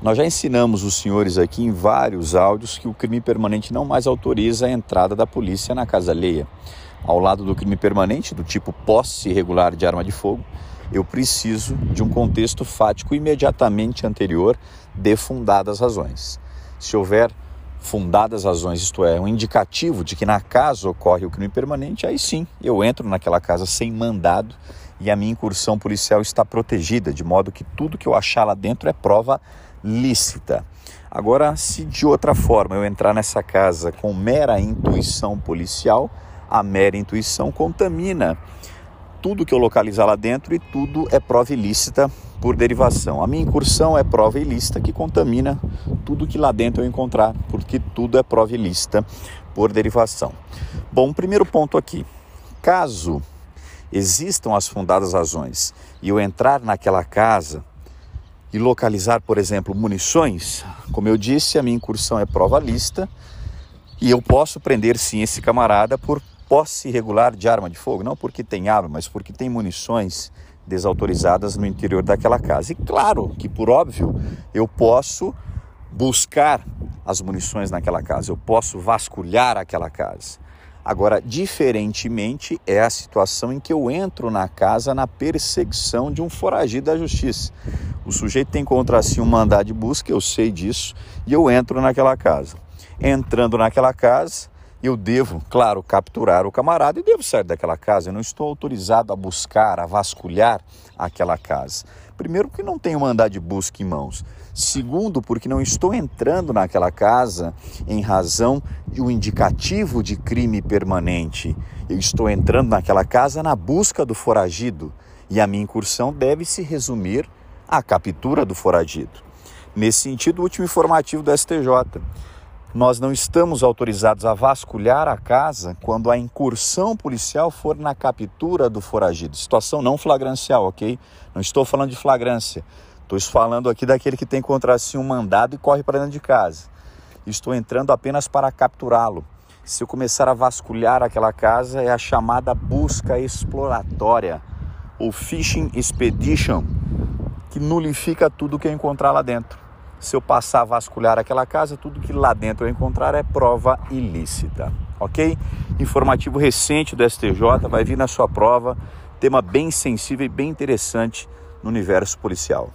Nós já ensinamos os senhores aqui em vários áudios que o crime permanente não mais autoriza a entrada da polícia na casa alheia. Ao lado do crime permanente, do tipo posse irregular de arma de fogo, eu preciso de um contexto fático imediatamente anterior de fundadas razões. Se houver fundadas razões, isto é, um indicativo de que na casa ocorre o crime permanente, aí sim eu entro naquela casa sem mandado e a minha incursão policial está protegida, de modo que tudo que eu achar lá dentro é prova lícita. Agora, se de outra forma eu entrar nessa casa com mera intuição policial, a mera intuição contamina tudo que eu localizar lá dentro e tudo é prova ilícita por derivação. A minha incursão é prova ilícita que contamina tudo que lá dentro eu encontrar, porque tudo é prova ilícita por derivação. Bom, primeiro ponto aqui. Caso existam as fundadas razões e eu entrar naquela casa e localizar, por exemplo, munições, como eu disse, a minha incursão é prova lista e eu posso prender sim esse camarada por posse irregular de arma de fogo, não porque tem arma, mas porque tem munições desautorizadas no interior daquela casa. E claro que, por óbvio, eu posso buscar as munições naquela casa, eu posso vasculhar aquela casa. Agora, diferentemente é a situação em que eu entro na casa na perseguição de um foragido da justiça. O sujeito tem contra si um mandado de busca, eu sei disso, e eu entro naquela casa. Entrando naquela casa, eu devo, claro, capturar o camarada e devo sair daquela casa. Eu não estou autorizado a buscar, a vasculhar aquela casa. Primeiro, porque não tenho mandado de busca em mãos. Segundo, porque não estou entrando naquela casa em razão de um indicativo de crime permanente. Eu estou entrando naquela casa na busca do foragido e a minha incursão deve se resumir à captura do foragido. Nesse sentido, o último informativo do STJ. Nós não estamos autorizados a vasculhar a casa quando a incursão policial for na captura do foragido. Situação não flagrancial, ok? Não estou falando de flagrância. Estou falando aqui daquele que tem contra si um mandado e corre para dentro de casa. Estou entrando apenas para capturá-lo. Se eu começar a vasculhar aquela casa, é a chamada busca exploratória, ou fishing expedition, que nulifica tudo que eu encontrar lá dentro se eu passar a vasculhar aquela casa, tudo que lá dentro eu encontrar é prova ilícita, ok? Informativo recente do STJ vai vir na sua prova, tema bem sensível e bem interessante no universo policial.